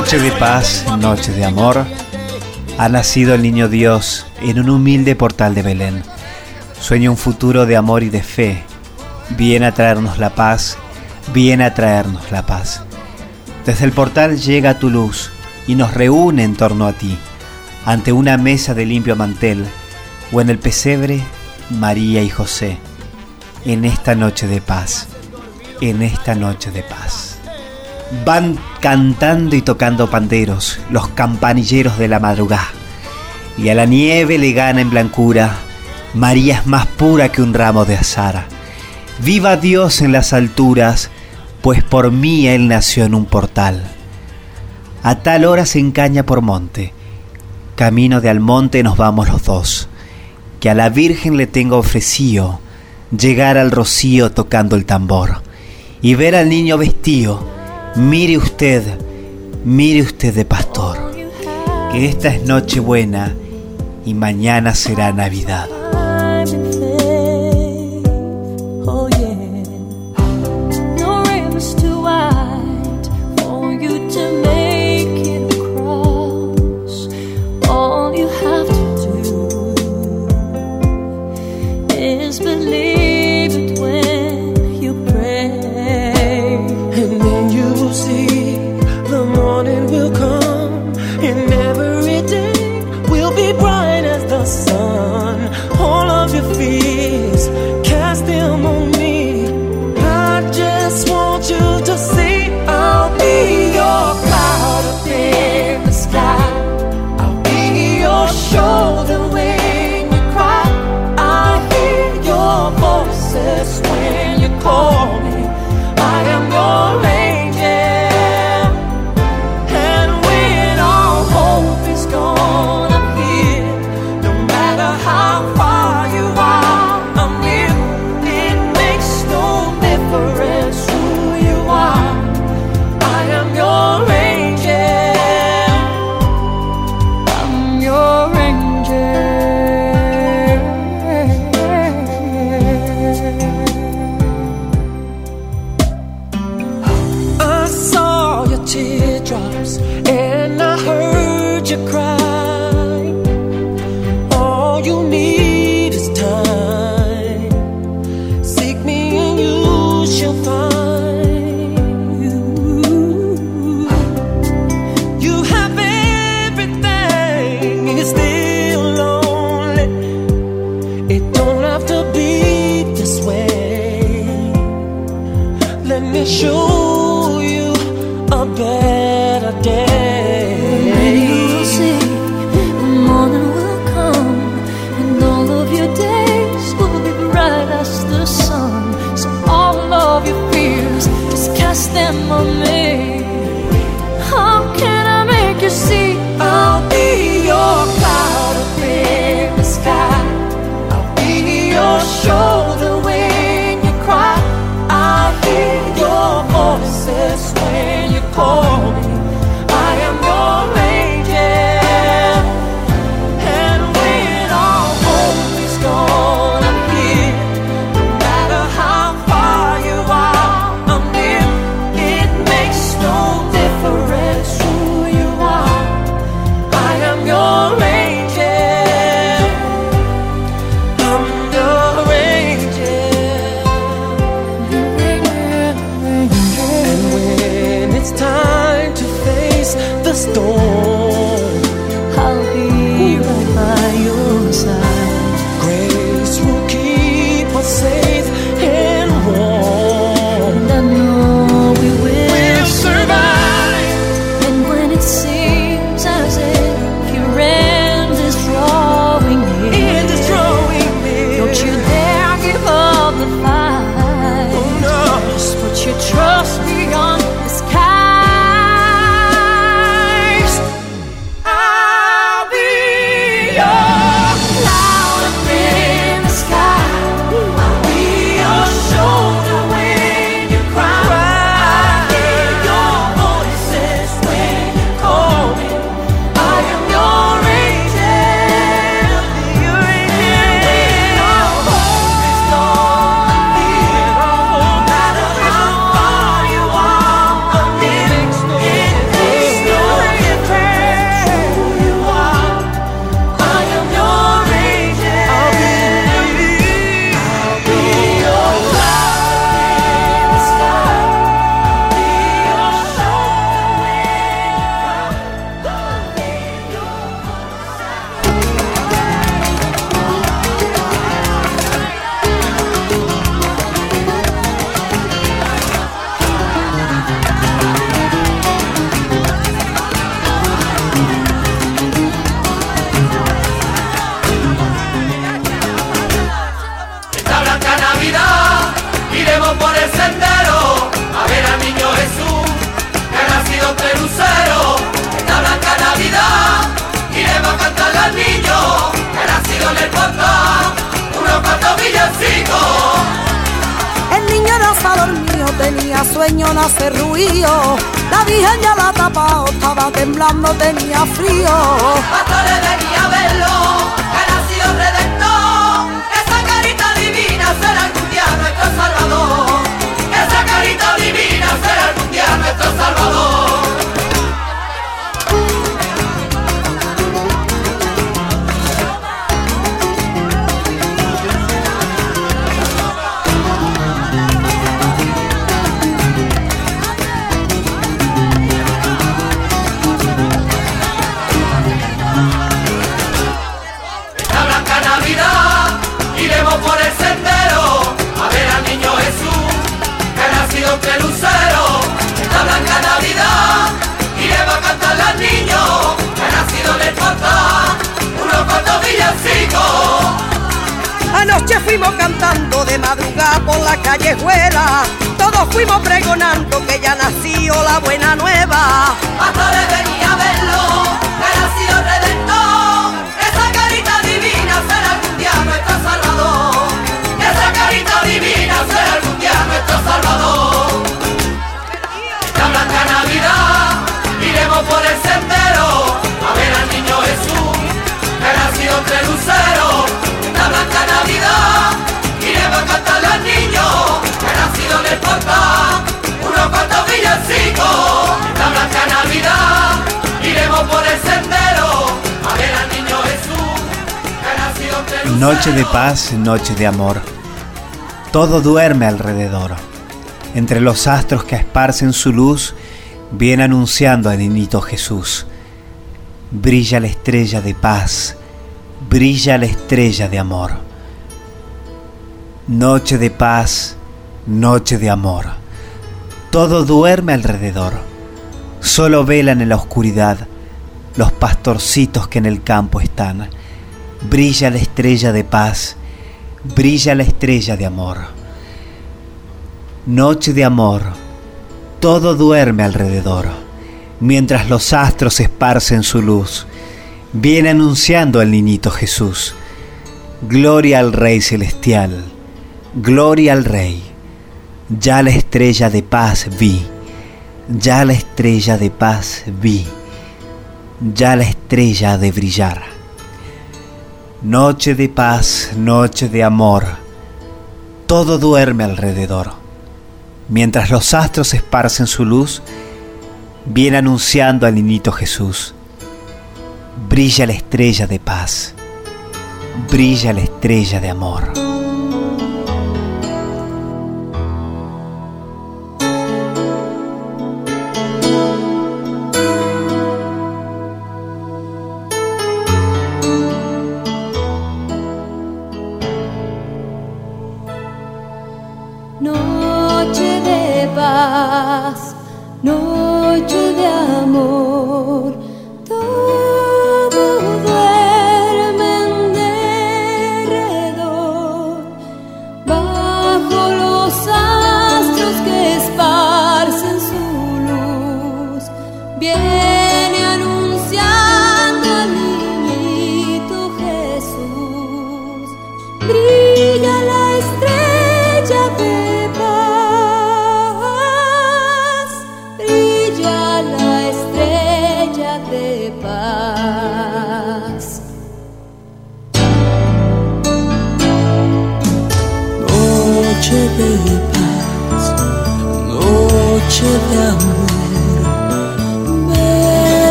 noche de paz, noche de amor, ha nacido el niño Dios en un humilde portal de Belén. Sueña un futuro de amor y de fe. Viene a traernos la paz, viene a traernos la paz. Desde el portal llega tu luz y nos reúne en torno a ti, ante una mesa de limpio mantel o en el pesebre María y José, en esta noche de paz, en esta noche de paz van cantando y tocando panderos, los campanilleros de la madrugada. Y a la nieve le gana en blancura, María es más pura que un ramo de azara. Viva Dios en las alturas, pues por mí Él nació en un portal. A tal hora se encaña por monte, camino de Almonte nos vamos los dos, que a la Virgen le tengo ofrecido llegar al rocío tocando el tambor y ver al niño vestido Mire usted, mire usted de pastor, que esta es Nochebuena y mañana será Navidad. you'll find. when you call. Sueño, no hace ruido. La virgen ya la tapado, estaba temblando, tenía frío. Pastores venía a verlo, que el redentor. Esa carita divina será algún día nuestro salvador. Esa carita divina será algún día nuestro salvador. Fuimos cantando de madrugada por la callejuela. Todos fuimos pregonando que ya nació la buena nueva. Pastores venía a verlo, que el redentor. Esa carita divina será algún día nuestro salvador. Esa carita divina será algún día nuestro salvador. Esta blanca Navidad iremos por el sendero a ver al niño Jesús que ha nacido entre luceros. Noche de paz, noche de amor. Todo duerme alrededor. Entre los astros que esparcen su luz, viene anunciando al niñito Jesús. Brilla la estrella de paz, brilla la estrella de amor. Noche de paz, noche de amor. Todo duerme alrededor. Solo velan en la oscuridad los pastorcitos que en el campo están. Brilla la estrella de paz, brilla la estrella de amor. Noche de amor, todo duerme alrededor, mientras los astros esparcen su luz. Viene anunciando al niñito Jesús. Gloria al Rey Celestial, gloria al Rey. Ya la estrella de paz vi, ya la estrella de paz vi, ya la estrella de brillar. Noche de paz, noche de amor, todo duerme alrededor. Mientras los astros esparcen su luz, viene anunciando al niñito Jesús. Brilla la estrella de paz, brilla la estrella de amor.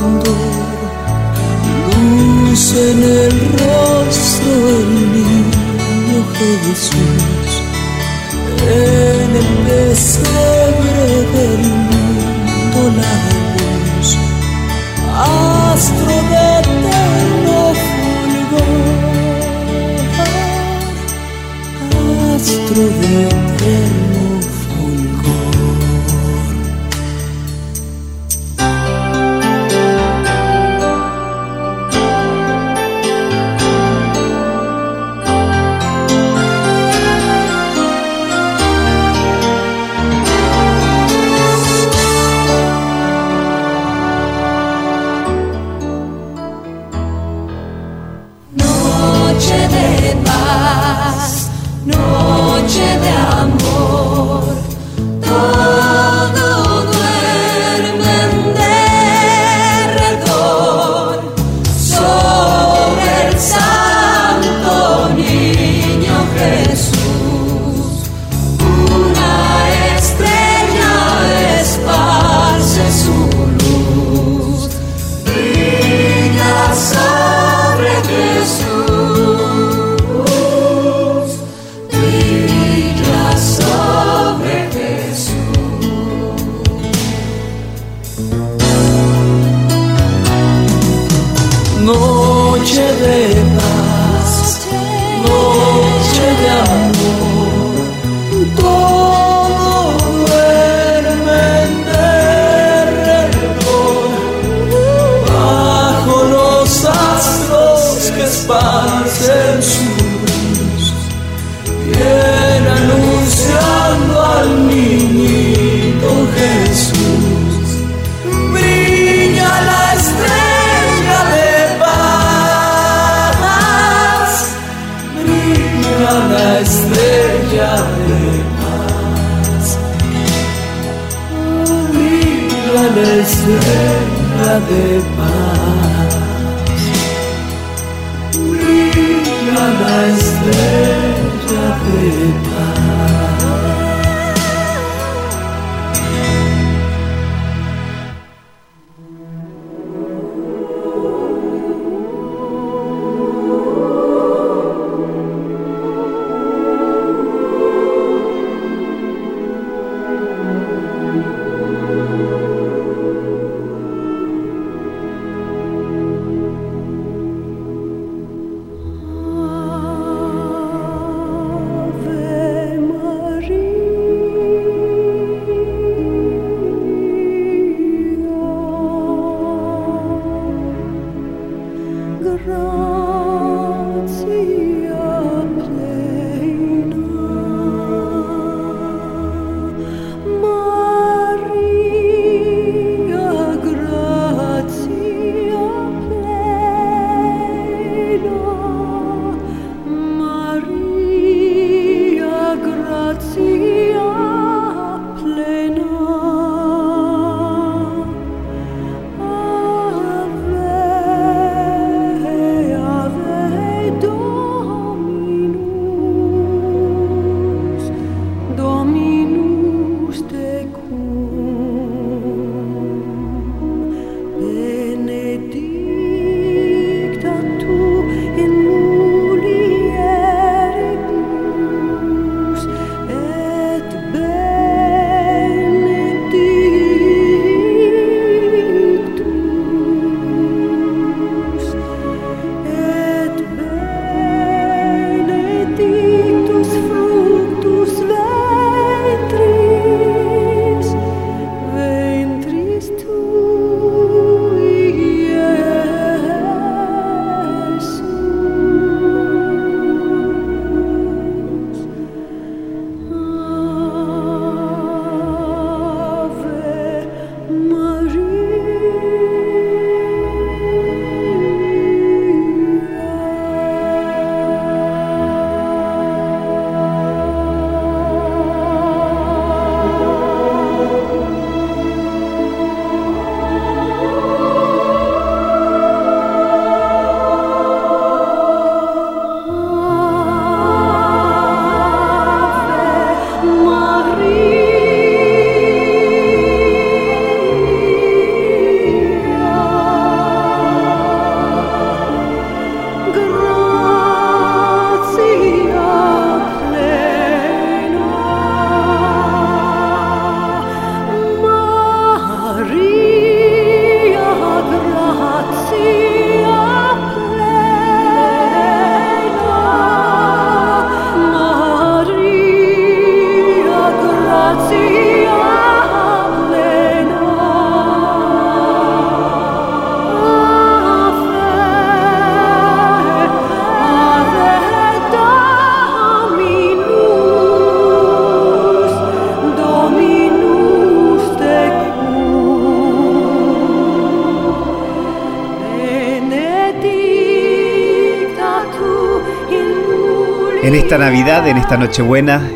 resplandor, luz en el rostro del niño Jesús, en el pesebre del mundo la noche de paz. No. tierra de paz, brilla la estrella de paz. En esta Navidad, en esta Nochebuena,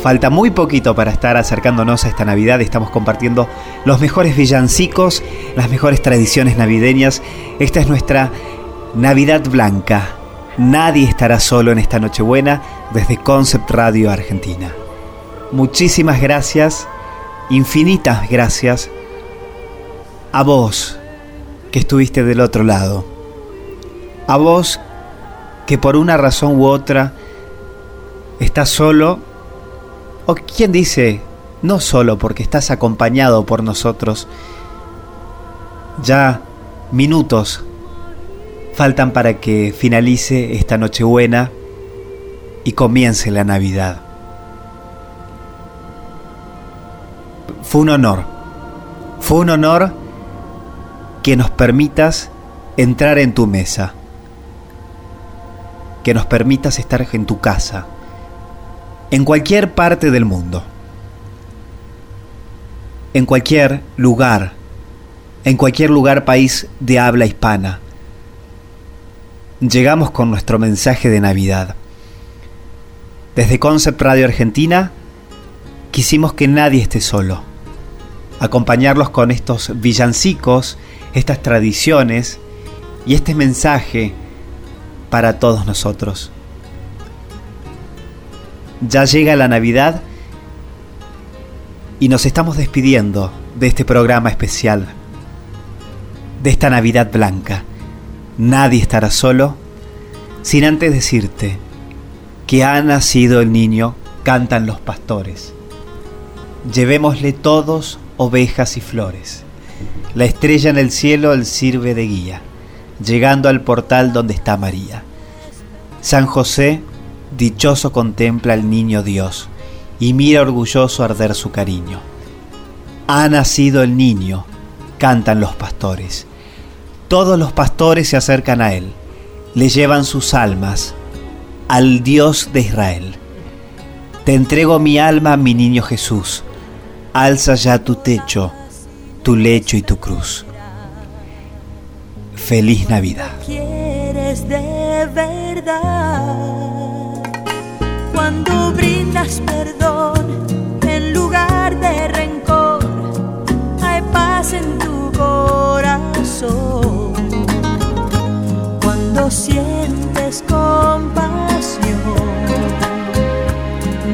falta muy poquito para estar acercándonos a esta Navidad. Estamos compartiendo los mejores villancicos, las mejores tradiciones navideñas. Esta es nuestra Navidad Blanca. Nadie estará solo en esta Nochebuena desde Concept Radio Argentina. Muchísimas gracias, infinitas gracias a vos que estuviste del otro lado. A vos que por una razón u otra estás solo, o quien dice, no solo porque estás acompañado por nosotros, ya minutos faltan para que finalice esta Nochebuena y comience la Navidad. Fue un honor, fue un honor que nos permitas entrar en tu mesa, que nos permitas estar en tu casa en cualquier parte del mundo, en cualquier lugar, en cualquier lugar país de habla hispana. Llegamos con nuestro mensaje de Navidad. Desde Concept Radio Argentina quisimos que nadie esté solo. Acompañarlos con estos villancicos, estas tradiciones y este mensaje para todos nosotros ya llega la Navidad y nos estamos despidiendo de este programa especial, de esta Navidad blanca. Nadie estará solo sin antes decirte que ha nacido el niño, cantan los pastores. Llevémosle todos ovejas y flores. La estrella en el cielo él sirve de guía, llegando al portal donde está María. San José Dichoso contempla al niño Dios y mira orgulloso arder su cariño. Ha nacido el niño, cantan los pastores. Todos los pastores se acercan a él, le llevan sus almas al Dios de Israel. Te entrego mi alma, mi niño Jesús. Alza ya tu techo, tu lecho y tu cruz. Feliz Navidad. ¿Quieres de verdad? Cuando brindas perdón en lugar de rencor, hay paz en tu corazón. Cuando sientes compasión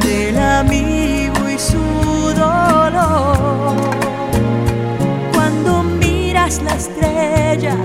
del amigo y su dolor, cuando miras la estrella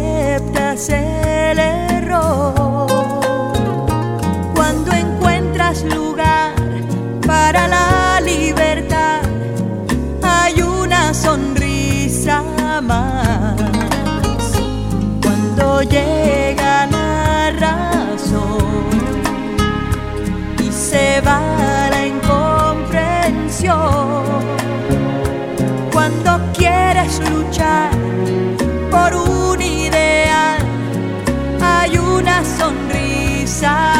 aceptas el error, cuando encuentras lugar para la libertad, hay una sonrisa más. Cuando llega la razón y se va la incomprensión, cuando quieres luchar por un sonrisa